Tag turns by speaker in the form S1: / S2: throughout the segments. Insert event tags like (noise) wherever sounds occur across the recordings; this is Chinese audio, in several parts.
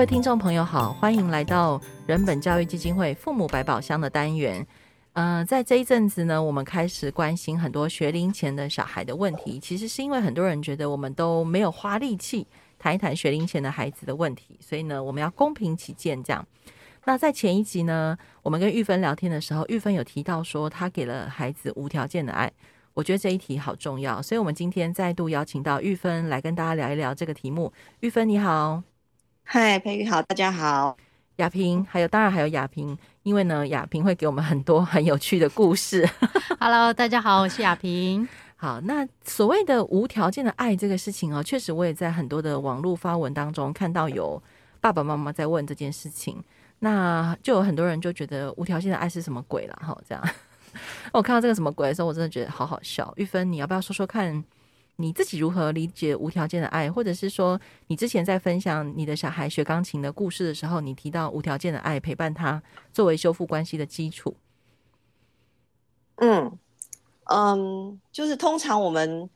S1: 各位听众朋友好，欢迎来到人本教育基金会父母百宝箱的单元。嗯、呃，在这一阵子呢，我们开始关心很多学龄前的小孩的问题。其实是因为很多人觉得我们都没有花力气谈一谈学龄前的孩子的问题，所以呢，我们要公平起见这样。那在前一集呢，我们跟玉芬聊天的时候，玉芬有提到说，她给了孩子无条件的爱。我觉得这一题好重要，所以我们今天再度邀请到玉芬来跟大家聊一聊这个题目。玉芬你好。
S2: 嗨，佩瑜好，大家好，
S1: 雅萍，还有当然还有雅萍，因为呢，雅萍会给我们很多很有趣的故事。
S3: Hello，大家好，我是雅萍。(laughs)
S1: 好，那所谓的无条件的爱这个事情哦，确实我也在很多的网络发文当中看到有爸爸妈妈在问这件事情，那就有很多人就觉得无条件的爱是什么鬼了哈？这样，(laughs) 我看到这个什么鬼的时候，我真的觉得好好笑。玉芬，你要不要说说看？你自己如何理解无条件的爱，或者是说，你之前在分享你的小孩学钢琴的故事的时候，你提到无条件的爱陪伴他，作为修复关系的基础。
S2: 嗯嗯，就是通常我们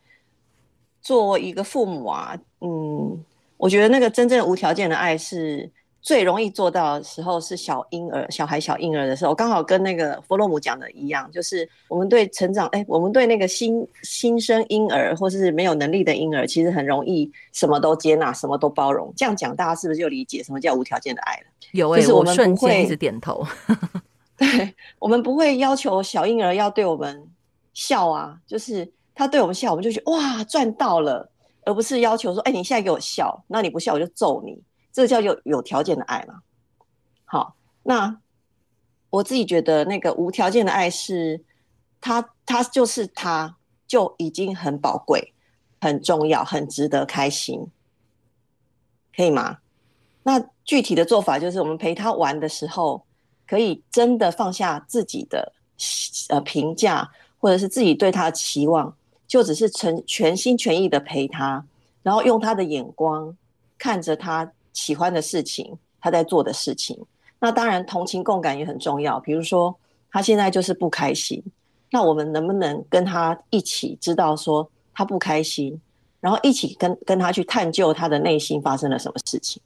S2: 做一个父母啊，嗯，我觉得那个真正无条件的爱是。最容易做到的时候是小婴儿、小孩小婴儿的时候，刚好跟那个弗洛姆讲的一样，就是我们对成长，哎、欸，我们对那个新新生婴儿或是没有能力的婴儿，其实很容易什么都接纳，什么都包容。这样讲，大家是不是就理解什么叫无条件的爱了？
S1: 有、欸，就是我们不会一直点头。(laughs)
S2: 对，我们不会要求小婴儿要对我们笑啊，就是他对我们笑，我们就觉得哇赚到了，而不是要求说，哎、欸，你现在给我笑，那你不笑我就揍你。这个叫有有条件的爱嘛？好，那我自己觉得那个无条件的爱是，他他就是他就已经很宝贵、很重要、很值得开心，可以吗？那具体的做法就是，我们陪他玩的时候，可以真的放下自己的呃评价，或者是自己对他的期望，就只是全全心全意的陪他，然后用他的眼光看着他。喜欢的事情，他在做的事情，那当然同情共感也很重要。比如说，他现在就是不开心，那我们能不能跟他一起知道说他不开心，然后一起跟跟他去探究他的内心发生了什么事情？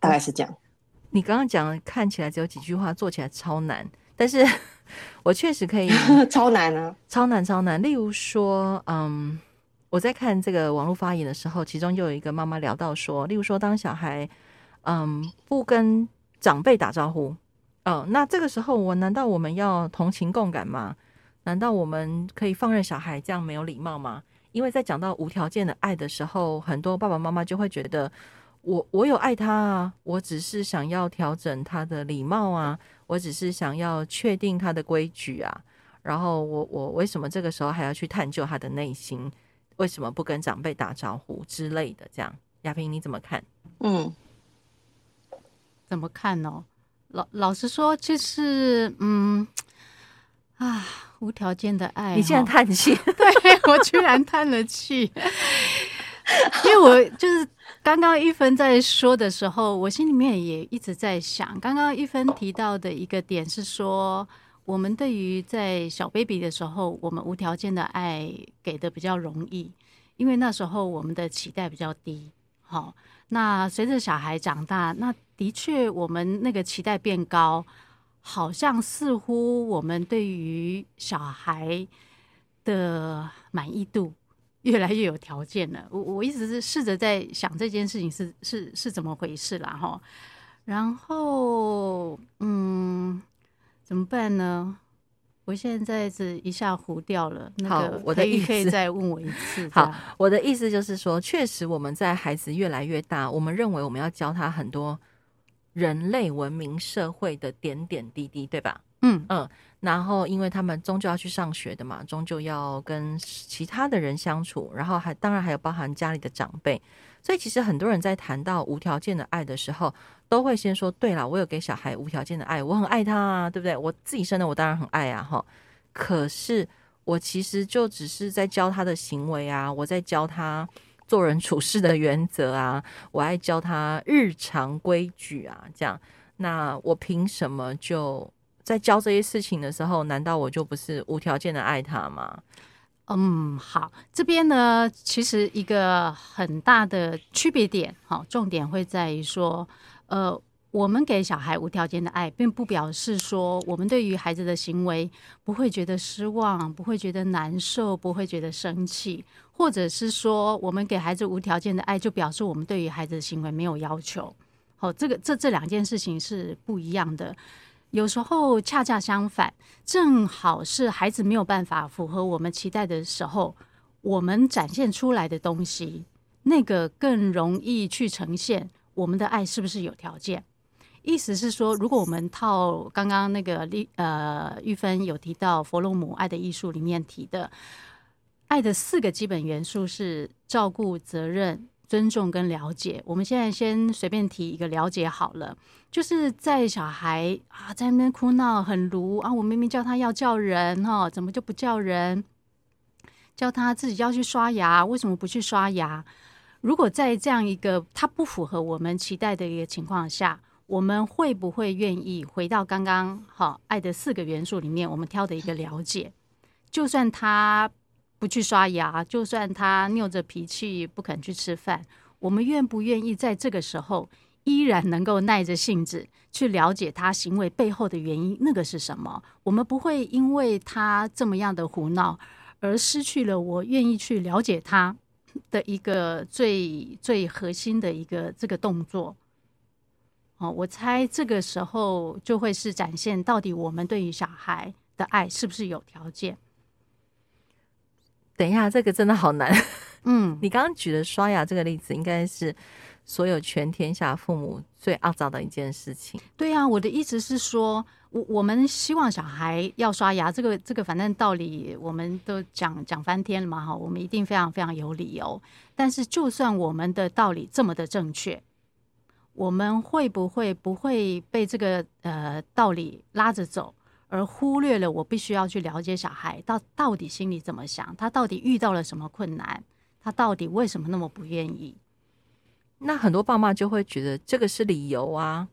S2: 大概是这样。
S1: 你刚刚讲的看起来只有几句话，做起来超难，但是 (laughs) 我确实可以 (laughs)
S2: 超难啊，
S1: 超难超难。例如说，嗯，我在看这个网络发言的时候，其中就有一个妈妈聊到说，例如说当小孩。嗯，不跟长辈打招呼，嗯，那这个时候我难道我们要同情共感吗？难道我们可以放任小孩这样没有礼貌吗？因为在讲到无条件的爱的时候，很多爸爸妈妈就会觉得我，我有爱他啊，我只是想要调整他的礼貌啊，我只是想要确定他的规矩啊，然后我我为什么这个时候还要去探究他的内心？为什么不跟长辈打招呼之类的？这样，亚萍你怎么看？
S2: 嗯。
S3: 怎么看呢？老老实说，就是嗯啊，无条件的爱。
S1: 你竟然叹气？(laughs)
S3: 对，我居然叹了气，(laughs) 因为我就是刚刚一芬在说的时候，我心里面也一直在想，刚刚一芬提到的一个点是说，我们对于在小 baby 的时候，我们无条件的爱给的比较容易，因为那时候我们的期待比较低。好，那随着小孩长大，那的确，我们那个期待变高，好像似乎我们对于小孩的满意度越来越有条件了。我我一直是试着在想这件事情是是是怎么回事啦哈。然后，嗯，怎么办呢？我现在是一下糊掉了。那个，我的意思可以再问我一次。(laughs)
S1: 好，我的意思就是说，确实我们在孩子越来越大，我们认为我们要教他很多。人类文明社会的点点滴滴，对吧？
S3: 嗯
S1: 嗯，然后因为他们终究要去上学的嘛，终究要跟其他的人相处，然后还当然还有包含家里的长辈，所以其实很多人在谈到无条件的爱的时候，都会先说：对了，我有给小孩无条件的爱，我很爱他啊，对不对？我自己生的，我当然很爱啊，哈。可是我其实就只是在教他的行为啊，我在教他。做人处事的原则啊，我爱教他日常规矩啊，这样，那我凭什么就在教这些事情的时候，难道我就不是无条件的爱他吗？
S3: 嗯，好，这边呢，其实一个很大的区别点，好，重点会在于说，呃。我们给小孩无条件的爱，并不表示说我们对于孩子的行为不会觉得失望，不会觉得难受，不会觉得生气，或者是说我们给孩子无条件的爱，就表示我们对于孩子的行为没有要求。好，这个这这两件事情是不一样的。有时候恰恰相反，正好是孩子没有办法符合我们期待的时候，我们展现出来的东西，那个更容易去呈现我们的爱是不是有条件。意思是说，如果我们套刚刚那个丽呃玉芬有提到弗洛姆《爱的艺术》里面提的，爱的四个基本元素是照顾、责任、尊重跟了解。我们现在先随便提一个了解好了，就是在小孩啊在那边哭闹很卢啊，我明明叫他要叫人哈，怎么就不叫人？叫他自己要去刷牙，为什么不去刷牙？如果在这样一个他不符合我们期待的一个情况下，我们会不会愿意回到刚刚好爱的四个元素里面？我们挑的一个了解，就算他不去刷牙，就算他拗着脾气不肯去吃饭，我们愿不愿意在这个时候依然能够耐着性子去了解他行为背后的原因？那个是什么？我们不会因为他这么样的胡闹而失去了我愿意去了解他的一个最最核心的一个这个动作。哦，我猜这个时候就会是展现到底我们对于小孩的爱是不是有条件？
S1: 等一下，这个真的好难。(laughs)
S3: 嗯，
S1: 你刚刚举的刷牙这个例子，应该是所有全天下父母最肮脏的一件事情。
S3: 对啊，我的意思是说，我我们希望小孩要刷牙，这个这个反正道理我们都讲讲翻天了嘛，哈，我们一定非常非常有理由。但是，就算我们的道理这么的正确。我们会不会不会被这个呃道理拉着走，而忽略了我必须要去了解小孩到到底心里怎么想，他到底遇到了什么困难，他到底为什么那么不愿意？
S1: 那很多爸妈就会觉得这个是理由啊，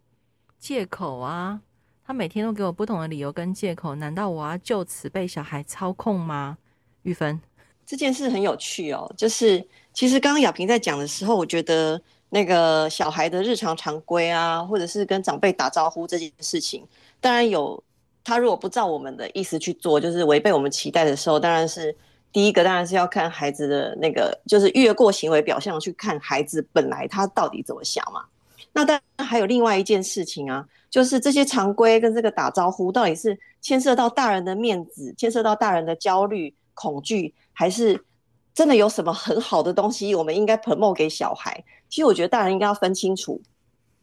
S1: 借口啊，他每天都给我不同的理由跟借口，难道我要就此被小孩操控吗？玉芬，
S2: 这件事很有趣哦，就是其实刚刚雅萍在讲的时候，我觉得。那个小孩的日常常规啊，或者是跟长辈打招呼这件事情，当然有。他如果不照我们的意思去做，就是违背我们期待的时候，当然是第一个，当然是要看孩子的那个，就是越过行为表象去看孩子本来他到底怎么想嘛。那当然还有另外一件事情啊，就是这些常规跟这个打招呼，到底是牵涉到大人的面子，牵涉到大人的焦虑、恐惧，还是真的有什么很好的东西，我们应该 promote 给小孩？其实我觉得大人应该要分清楚，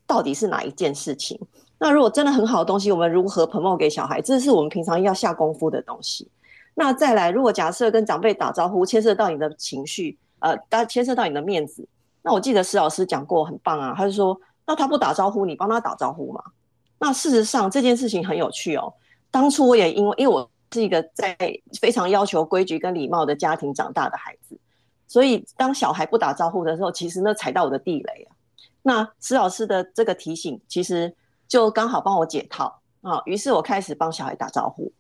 S2: 到底是哪一件事情。那如果真的很好的东西，我们如何 promo 给小孩？这是我们平常要下功夫的东西。那再来，如果假设跟长辈打招呼牵涉到你的情绪，呃，牵涉到你的面子，那我记得施老师讲过很棒啊，他就说，那他不打招呼，你帮他打招呼嘛。那事实上这件事情很有趣哦。当初我也因为因为我是一个在非常要求规矩跟礼貌的家庭长大的孩子。所以，当小孩不打招呼的时候，其实那踩到我的地雷啊。那施老师的这个提醒，其实就刚好帮我解套啊。于是我开始帮小孩打招呼，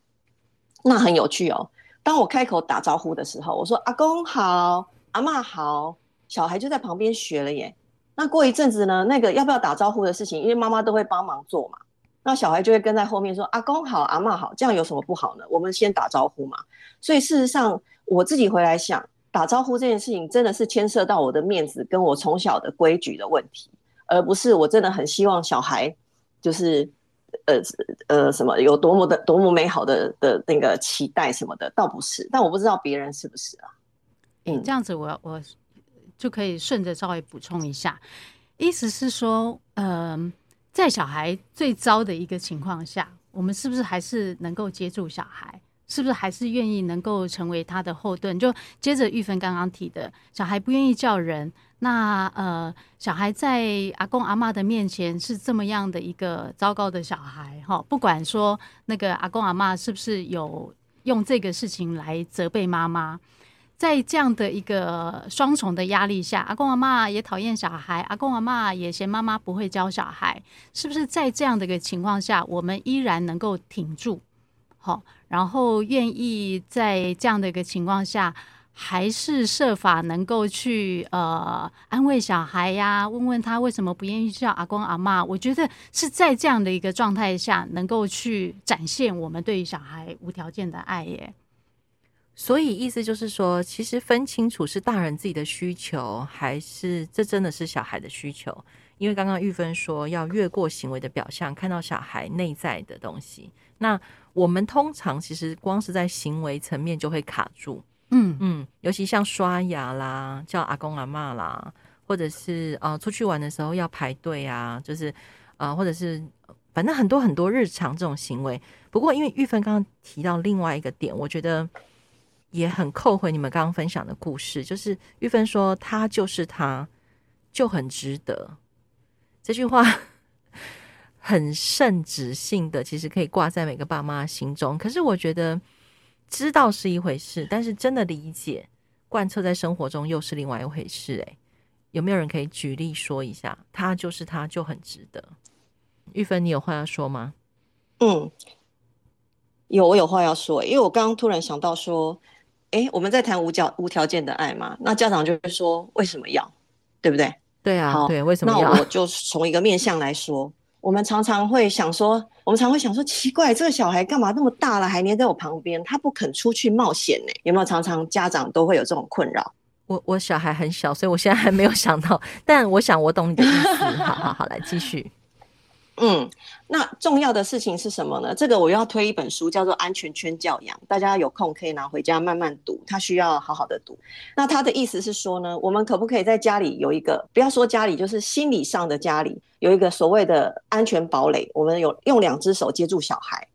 S2: 那很有趣哦。当我开口打招呼的时候，我说“阿公好，阿嬷好”，小孩就在旁边学了耶。那过一阵子呢，那个要不要打招呼的事情，因为妈妈都会帮忙做嘛，那小孩就会跟在后面说“阿公好，阿嬷好”，这样有什么不好呢？我们先打招呼嘛。所以事实上，我自己回来想。打招呼这件事情真的是牵涉到我的面子，跟我从小的规矩的问题，而不是我真的很希望小孩就是呃呃什么有多么的多么美好的的那个期待什么的，倒不是。但我不知道别人是不是啊？
S3: 嗯，这样子我我就可以顺着稍微补充一下，意思是说，嗯、呃，在小孩最糟的一个情况下，我们是不是还是能够接住小孩？是不是还是愿意能够成为他的后盾？就接着玉芬刚刚提的，小孩不愿意叫人，那呃，小孩在阿公阿嬷的面前是这么样的一个糟糕的小孩哈。不管说那个阿公阿嬷是不是有用这个事情来责备妈妈，在这样的一个双重的压力下，阿公阿嬷也讨厌小孩，阿公阿嬷也嫌妈妈不会教小孩，是不是在这样的一个情况下，我们依然能够挺住？好。然后愿意在这样的一个情况下，还是设法能够去呃安慰小孩呀，问问他为什么不愿意叫阿公阿妈？我觉得是在这样的一个状态下，能够去展现我们对于小孩无条件的爱耶。
S1: 所以意思就是说，其实分清楚是大人自己的需求，还是这真的是小孩的需求？因为刚刚玉芬说要越过行为的表象，看到小孩内在的东西。那我们通常其实光是在行为层面就会卡住。嗯嗯，尤其像刷牙啦、叫阿公阿妈啦，或者是呃出去玩的时候要排队啊，就是呃或者是反正很多很多日常这种行为。不过因为玉芬刚刚提到另外一个点，我觉得也很扣回你们刚刚分享的故事，就是玉芬说他就是他，就很值得。这句话很圣旨性的，其实可以挂在每个爸妈心中。可是我觉得。知道是一回事，但是真的理解、贯彻在生活中又是另外一回事。诶，有没有人可以举例说一下？他就是他，就很值得。玉芬，你有话要说吗？
S2: 嗯，有，我有话要说。因为我刚刚突然想到说，诶，我们在谈无条无条件的爱嘛，那家长就会说，为什么要？对不对？
S1: 对啊，好对，为什么要？
S2: 那我就从一个面向来说。我们常常会想说，我们常会想说，奇怪，这个小孩干嘛那么大了，还黏在我旁边，他不肯出去冒险呢？有没有常常家长都会有这种困扰？
S1: 我我小孩很小，所以我现在还没有想到，但我想我懂你的意思。好好好，来继续。
S2: 嗯，那重要的事情是什么呢？这个我要推一本书，叫做《安全圈教养》，大家有空可以拿回家慢慢读，他需要好好的读。那他的意思是说呢，我们可不可以在家里有一个，不要说家里，就是心理上的家里有一个所谓的安全堡垒？我们有用两只手接住小孩，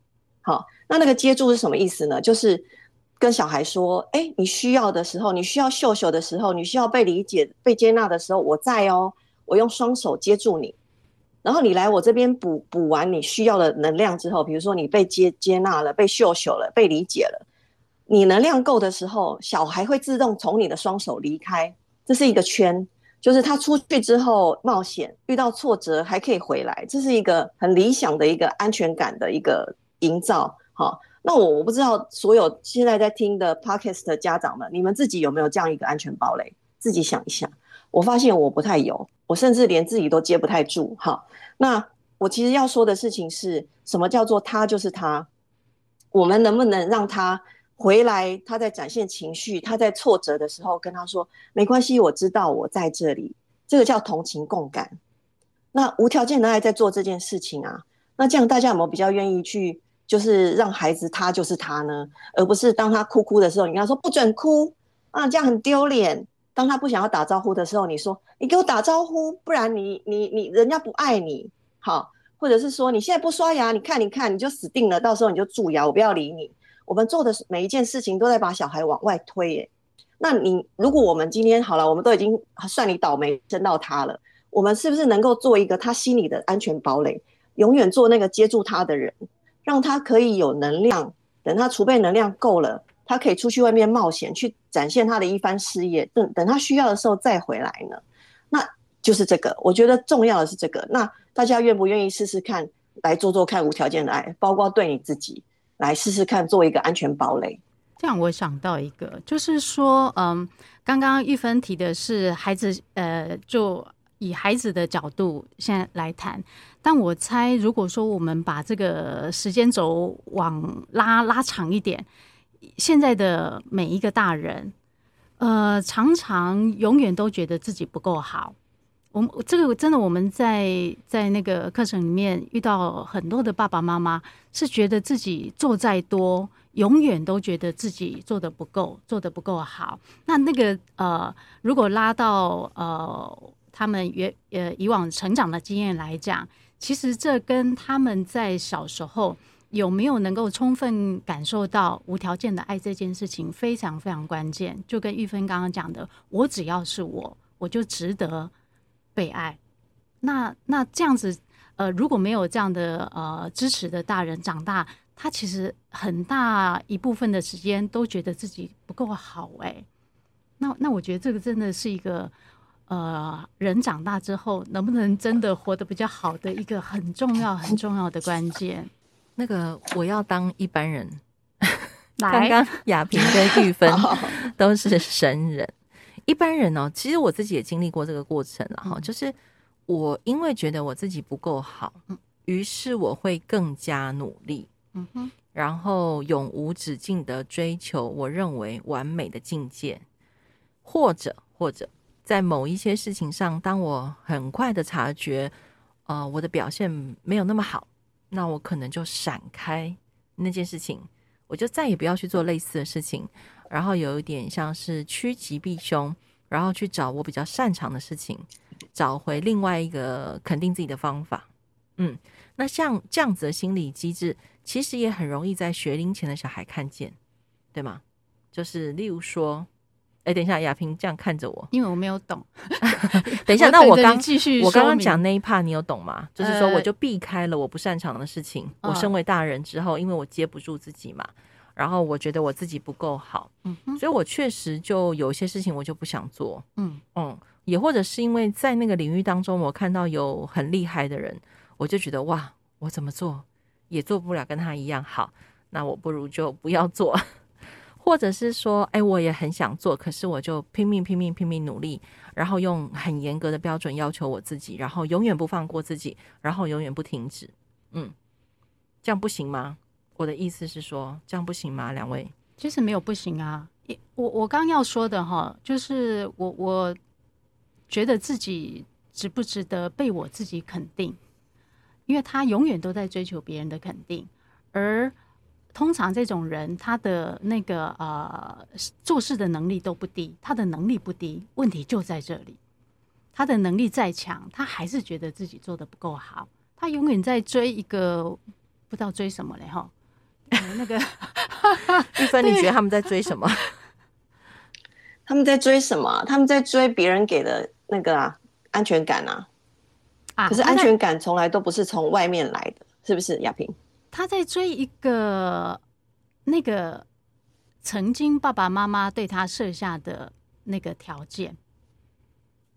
S2: 好，那那个接住是什么意思呢？就是跟小孩说，哎，你需要的时候，你需要秀秀的时候，你需要被理解、被接纳的时候，我在哦，我用双手接住你。然后你来我这边补补完你需要的能量之后，比如说你被接接纳了、被秀秀了、被理解了，你能量够的时候，小孩会自动从你的双手离开。这是一个圈，就是他出去之后冒险，遇到挫折还可以回来，这是一个很理想的一个安全感的一个营造。好，那我我不知道所有现在在听的 Podcast 的家长们，你们自己有没有这样一个安全堡垒？自己想一下。我发现我不太有，我甚至连自己都接不太住。哈，那我其实要说的事情是什么？叫做他就是他，我们能不能让他回来？他在展现情绪，他在挫折的时候，跟他说没关系，我知道我在这里。这个叫同情共感。那无条件的爱在做这件事情啊。那这样大家有没有比较愿意去，就是让孩子他就是他呢？而不是当他哭哭的时候，你跟他说不准哭啊，这样很丢脸。当他不想要打招呼的时候，你说你给我打招呼，不然你你你人家不爱你，好，或者是说你现在不刷牙，你看你看你就死定了，到时候你就蛀牙，我不要理你。我们做的每一件事情都在把小孩往外推，耶。那你如果我们今天好了，我们都已经算你倒霉生到他了，我们是不是能够做一个他心里的安全堡垒，永远做那个接住他的人，让他可以有能量，等他储备能量够了。他可以出去外面冒险，去展现他的一番事业。等等，他需要的时候再回来呢？那就是这个。我觉得重要的是这个。那大家愿不愿意试试看，来做做看无条件的爱，包括对你自己来试试看，做一个安全堡垒。
S3: 这样我想到一个，就是说，嗯，刚刚玉芬提的是孩子，呃，就以孩子的角度先来谈。但我猜，如果说我们把这个时间轴往拉拉长一点。现在的每一个大人，呃，常常永远都觉得自己不够好。我们这个真的，我们在在那个课程里面遇到很多的爸爸妈妈，是觉得自己做再多，永远都觉得自己做的不够，做的不够好。那那个呃，如果拉到呃他们原呃以往成长的经验来讲，其实这跟他们在小时候。有没有能够充分感受到无条件的爱这件事情非常非常关键，就跟玉芬刚刚讲的，我只要是我，我就值得被爱。那那这样子，呃，如果没有这样的呃支持的大人长大，他其实很大一部分的时间都觉得自己不够好，哎。那那我觉得这个真的是一个呃人长大之后能不能真的活得比较好的一个很重要很重要的关键。
S1: 那个我要当一般人。(laughs) 刚刚亚萍跟玉芬 (laughs) 都是神人。一般人哦，其实我自己也经历过这个过程了哈，就是我因为觉得我自己不够好，于是我会更加努力，嗯哼，然后永无止境的追求我认为完美的境界，或者或者在某一些事情上，当我很快的察觉，呃，我的表现没有那么好，那我可能就闪开那件事情，我就再也不要去做类似的事情。然后有一点像是趋吉避凶，然后去找我比较擅长的事情，找回另外一个肯定自己的方法。嗯，那像这样子的心理机制，其实也很容易在学龄前的小孩看见，对吗？就是例如说，哎，等一下，雅萍这样看着我，
S3: 因为我没有懂。(laughs)
S1: 等一下，(laughs) 那我刚
S3: 继续，
S1: 我刚刚讲那一 part 你有懂吗？就是说，我就避开了我不擅长的事情。呃、我身为大人之后，因为我接不住自己嘛。然后我觉得我自己不够好，嗯哼，所以我确实就有些事情我就不想做，嗯嗯，也或者是因为在那个领域当中，我看到有很厉害的人，我就觉得哇，我怎么做也做不了跟他一样好，那我不如就不要做，或者是说，哎，我也很想做，可是我就拼命拼命拼命努力，然后用很严格的标准要求我自己，然后永远不放过自己，然后永远不停止，嗯，这样不行吗？我的意思是说，这样不行吗？两位，
S3: 其实没有不行啊。我我刚要说的哈，就是我我觉得自己值不值得被我自己肯定，因为他永远都在追求别人的肯定，而通常这种人，他的那个呃做事的能力都不低，他的能力不低，问题就在这里。他的能力再强，他还是觉得自己做的不够好，他永远在追一个不知道追什么嘞哈。那个 (laughs)
S1: 玉芬，你觉得他们在追什么？(laughs)
S2: 他们在追什么？他们在追别人给的那个啊安全感啊。啊，可是安全感从来都不是从外面来的，是不是亚萍？
S3: 他在追一个那个曾经爸爸妈妈对他设下的那个条件。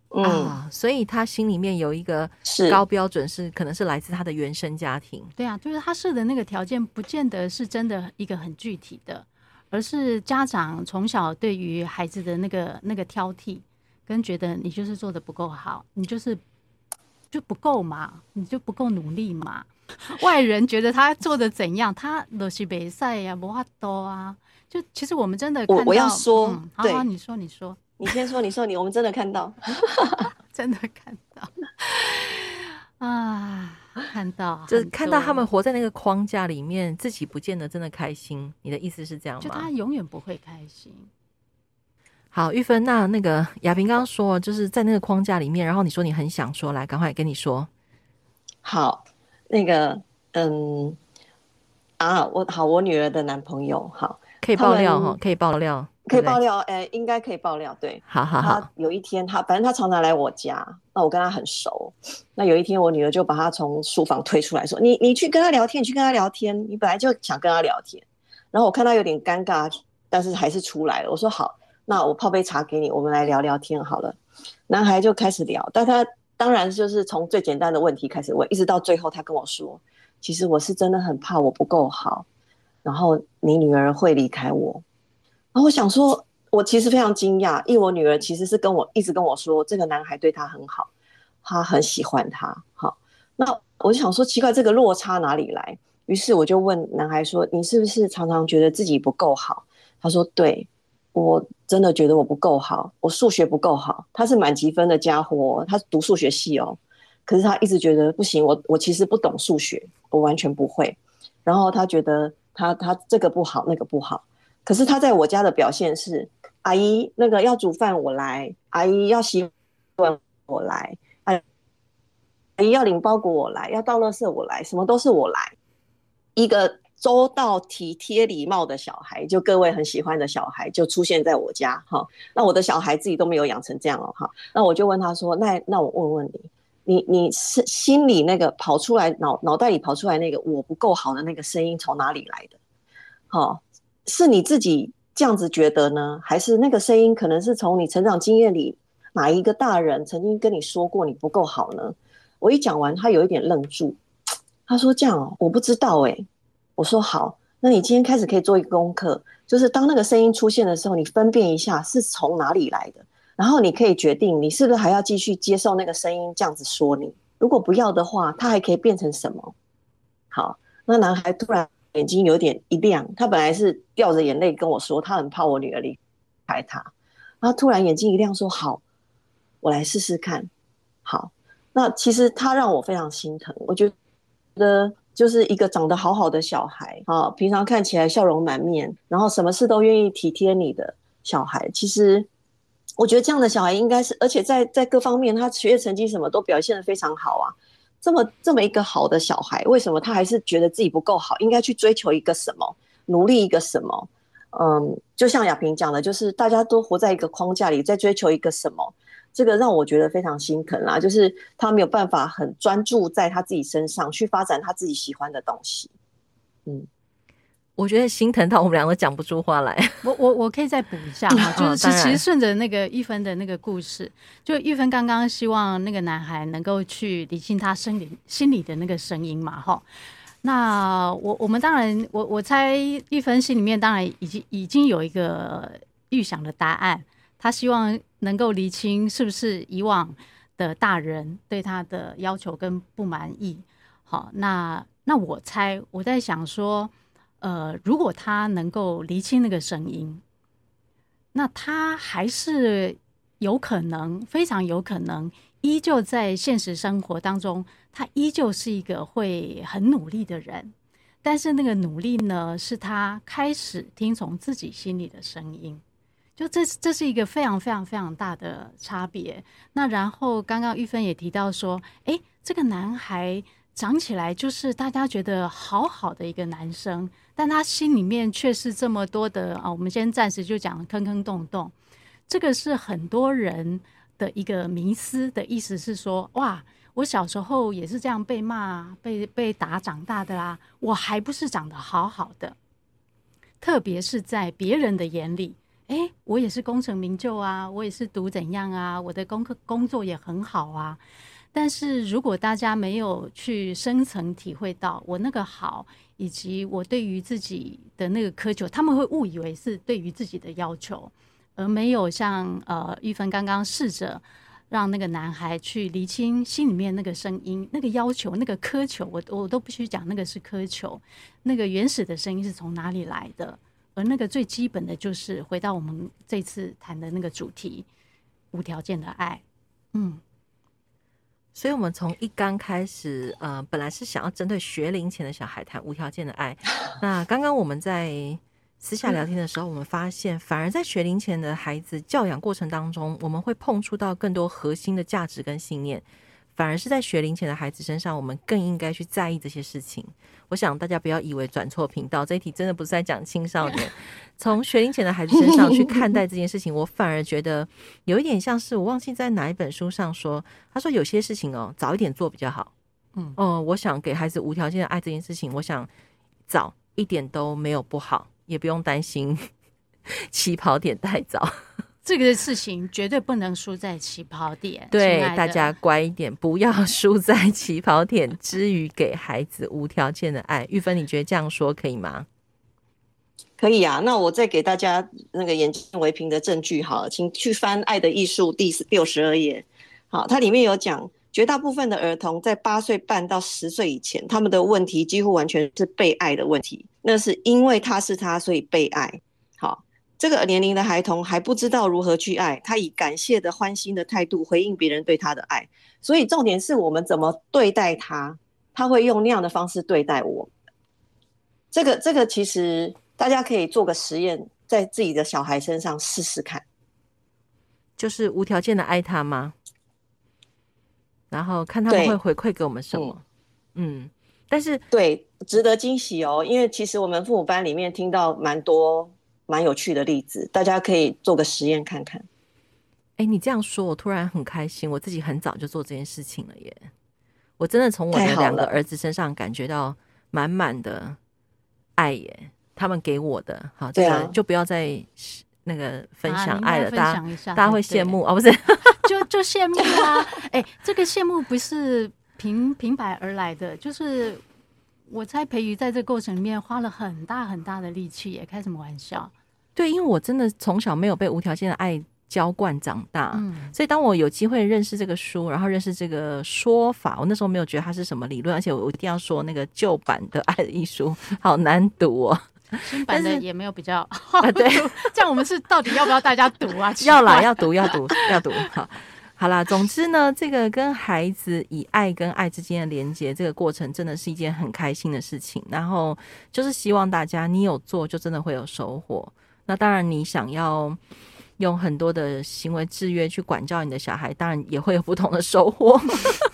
S1: 嗯、啊，所以他心里面有一个高标准，是可能是来自他的原生家庭。
S3: 对啊，就是他设的那个条件，不见得是真的一个很具体的，而是家长从小对于孩子的那个那个挑剔，跟觉得你就是做的不够好，你就是就不够嘛，你就不够努力嘛。外人觉得他做的怎样，他都是比赛呀，不怕多啊。就其实我们真的看到，
S2: 我，我要说，
S3: 嗯、好好，你说，你说。
S2: 你先说，你说你，我们真的看到，(laughs)
S3: 真的看到 (laughs) 啊，看到
S1: 就是看到他们活在那个框架里面，自己不见得真的开心。你的意思是这样吗？
S3: 就他永远不会开心。
S1: 好，玉芬，那那个雅萍刚刚说，就是在那个框架里面，然后你说你很想说，来，赶快跟你说。
S2: 好，那个，嗯，啊，我好，我女儿的男朋友，好，
S1: 可以爆料哈，可以爆料。
S2: 可以爆料，哎、欸，应该可以爆料。对，
S1: 好好好。
S2: 有一天，他反正他常常来我家，那我跟他很熟。那有一天，我女儿就把他从书房推出来说：“你你去跟他聊天，你去跟他聊天。你本来就想跟他聊天。”然后我看他有点尴尬，但是还是出来了。我说：“好，那我泡杯茶给你，我们来聊聊天好了。”男孩就开始聊，但他当然就是从最简单的问题开始问，一直到最后，他跟我说：“其实我是真的很怕我不够好，然后你女儿会离开我。”然后我想说，我其实非常惊讶，因为我女儿其实是跟我一直跟我说，这个男孩对她很好，她很喜欢他。好，那我就想说，奇怪，这个落差哪里来？于是我就问男孩说：“你是不是常常觉得自己不够好？”他说：“对，我真的觉得我不够好，我数学不够好。他是满级分的家伙，他读数学系哦，可是他一直觉得不行，我我其实不懂数学，我完全不会。然后他觉得他他这个不好，那个不好。”可是他在我家的表现是，阿姨那个要煮饭我来，阿姨要洗碗我来，阿姨要领包裹我来，要倒垃圾我来，什么都是我来。一个周到、体贴、礼貌的小孩，就各位很喜欢的小孩，就出现在我家哈。那我的小孩自己都没有养成这样哦哈。那我就问他说：“那那我问问你，你你是心里那个跑出来脑脑袋里跑出来那个我不够好的那个声音从哪里来的？”好。是你自己这样子觉得呢，还是那个声音可能是从你成长经验里哪一个大人曾经跟你说过你不够好呢？我一讲完，他有一点愣住，他说：“这样哦，我不知道诶。”我说：“好，那你今天开始可以做一个功课，就是当那个声音出现的时候，你分辨一下是从哪里来的，然后你可以决定你是不是还要继续接受那个声音这样子说你。如果不要的话，他还可以变成什么？好，那男孩突然眼睛有点一亮，他本来是掉着眼泪跟我说，他很怕我女儿离开他，然后突然眼睛一亮说：“好，我来试试看。”好，那其实他让我非常心疼，我觉得就是一个长得好好的小孩啊，平常看起来笑容满面，然后什么事都愿意体贴你的小孩，其实。我觉得这样的小孩应该是，而且在在各方面，他学业成绩什么都表现得非常好啊。这么这么一个好的小孩，为什么他还是觉得自己不够好？应该去追求一个什么，努力一个什么？嗯，就像亚萍讲的，就是大家都活在一个框架里，在追求一个什么，这个让我觉得非常心疼啦。就是他没有办法很专注在他自己身上，去发展他自己喜欢的东西。嗯。
S1: 我觉得心疼到我们两个讲不出话来。
S3: 我我我可以再补一下哈，(laughs) 就是其实顺着那个玉芬的那个故事，就玉芬刚刚希望那个男孩能够去理清他心里心里的那个声音嘛哈。那我我们当然，我我猜玉芬心里面当然已经已经有一个预想的答案，他希望能够理清是不是以往的大人对他的要求跟不满意。好，那那我猜我在想说。呃，如果他能够厘清那个声音，那他还是有可能，非常有可能，依旧在现实生活当中，他依旧是一个会很努力的人。但是那个努力呢，是他开始听从自己心里的声音。就这，这是一个非常非常非常大的差别。那然后刚刚玉芬也提到说，诶，这个男孩。长起来就是大家觉得好好的一个男生，但他心里面却是这么多的啊。我们先暂时就讲坑坑洞洞，这个是很多人的一个迷思的意思是说，哇，我小时候也是这样被骂、被被打长大的啦，我还不是长得好好的。特别是在别人的眼里，诶，我也是功成名就啊，我也是读怎样啊，我的功课工作也很好啊。但是如果大家没有去深层体会到我那个好，以及我对于自己的那个苛求，他们会误以为是对于自己的要求，而没有像呃玉芬刚刚试着让那个男孩去厘清心里面那个声音、那个要求、那个苛求，我我都必须讲那个是苛求，那个原始的声音是从哪里来的？而那个最基本的就是回到我们这次谈的那个主题——无条件的爱。嗯。
S1: 所以，我们从一刚开始，呃，本来是想要针对学龄前的小孩谈无条件的爱。(laughs) 那刚刚我们在私下聊天的时候，我们发现，反而在学龄前的孩子教养过程当中，我们会碰触到更多核心的价值跟信念。反而是在学龄前的孩子身上，我们更应该去在意这些事情。我想大家不要以为转错频道，这一题真的不是在讲青少年。从学龄前的孩子身上去看待这件事情，我反而觉得有一点像是我忘记在哪一本书上说，他说有些事情哦，早一点做比较好。嗯，哦，我想给孩子无条件的爱这件事情，我想早一点都没有不好，也不用担心 (laughs) 起跑点太早。
S3: 这个事情绝对不能输在起跑点。
S1: 对，大家乖一点，不要输在起跑点之余，给孩子无条件的爱。玉芬，你觉得这样说可以吗？
S2: 可以啊。那我再给大家那个眼见为凭的证据，好了，请去翻《爱的艺术》第六十二页。好，它里面有讲，绝大部分的儿童在八岁半到十岁以前，他们的问题几乎完全是被爱的问题。那是因为他是他，所以被爱。好。这个年龄的孩童还不知道如何去爱，他以感谢的欢欣的态度回应别人对他的爱，所以重点是我们怎么对待他，他会用那样的方式对待我。这个这个其实大家可以做个实验，在自己的小孩身上试试看，
S1: 就是无条件的爱他吗？然后看他们会回馈给我们什么？嗯，嗯，但是
S2: 对，值得惊喜哦，因为其实我们父母班里面听到蛮多。蛮有趣的例子，大家可以做个实验看看。
S1: 哎、欸，你这样说，我突然很开心。我自己很早就做这件事情了耶！我真的从我的两个儿子身上感觉到满满的爱耶。他们给我的，好，这个就不要再那个分享爱了，大家大家会羡慕哦，不是？(laughs)
S3: 就就羡慕啊！哎、欸，这个羡慕不是平平白而来的，就是。我猜培瑜在这个过程里面花了很大很大的力气，也开什么玩笑？
S1: 对，因为我真的从小没有被无条件的爱浇灌长大，
S3: 嗯，
S1: 所以当我有机会认识这个书，然后认识这个说法，我那时候没有觉得它是什么理论，而且我一定要说那个旧版的《爱的艺术》好难读哦，
S3: 新 (laughs) 版的也没有比较 (laughs)
S1: 啊，对，(laughs)
S3: 这样我们是到底要不要大家读啊？
S1: 要啦，要读，要读，要读，好。好啦，总之呢，这个跟孩子以爱跟爱之间的连接，这个过程真的是一件很开心的事情。然后就是希望大家，你有做，就真的会有收获。那当然，你想要用很多的行为制约去管教你的小孩，当然也会有不同的收获，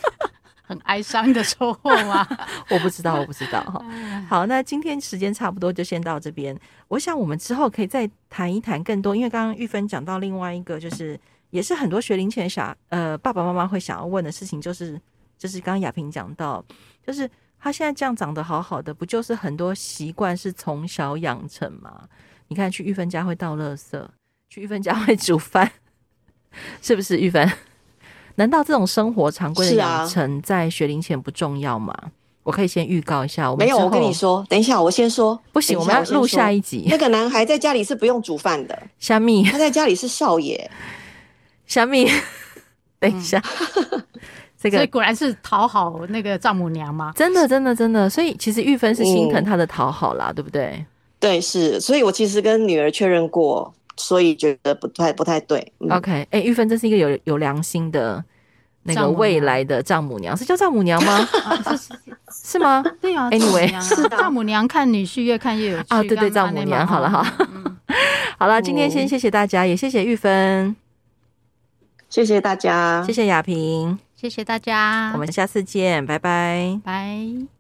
S1: (laughs)
S3: 很哀伤的收获吗？(laughs)
S1: 我不知道，我不知道哈。好，那今天时间差不多，就先到这边。我想我们之后可以再谈一谈更多，因为刚刚玉芬讲到另外一个就是。也是很多学龄前小呃爸爸妈妈会想要问的事情，就是就是刚刚亚萍讲到，就是他现在这样长得好好的，不就是很多习惯是从小养成吗？你看去玉芬家会倒垃圾，去玉芬家会煮饭，是不是玉芬？难道这种生活常规的养成在学龄前不重要吗？我可以先预告一下，我
S2: 没有，我跟你说，等一下我先说，
S1: 不行，我们要录下一集。
S2: 那个男孩在家里是不用煮饭的，
S1: 虾米，
S2: 他在家里是少爷。
S1: 虾米，(laughs) 等一下，
S3: 嗯、这个所以果然是讨好那个丈母娘吗？
S1: 真的，真的，真的。所以其实玉芬是心疼他的讨好啦，嗯、对不对？
S2: 对，是。所以我其实跟女儿确认过，所以觉得不太不太对。嗯、
S1: OK，哎、欸，玉芬这是一个有有良心的那个未来的丈母娘，是叫丈母娘吗？(laughs) 啊、是 (laughs) 是吗？
S3: 对啊。(laughs)
S1: Anyway，
S3: 是丈母娘看女婿越看越有趣
S1: 啊。对对，丈母娘。好了哈，嗯、好了，今天先谢谢大家，也谢谢玉芬。
S2: 谢谢大家，
S1: 谢谢雅萍，
S3: 谢谢大家，
S1: 我们下次见，拜拜，
S3: 拜。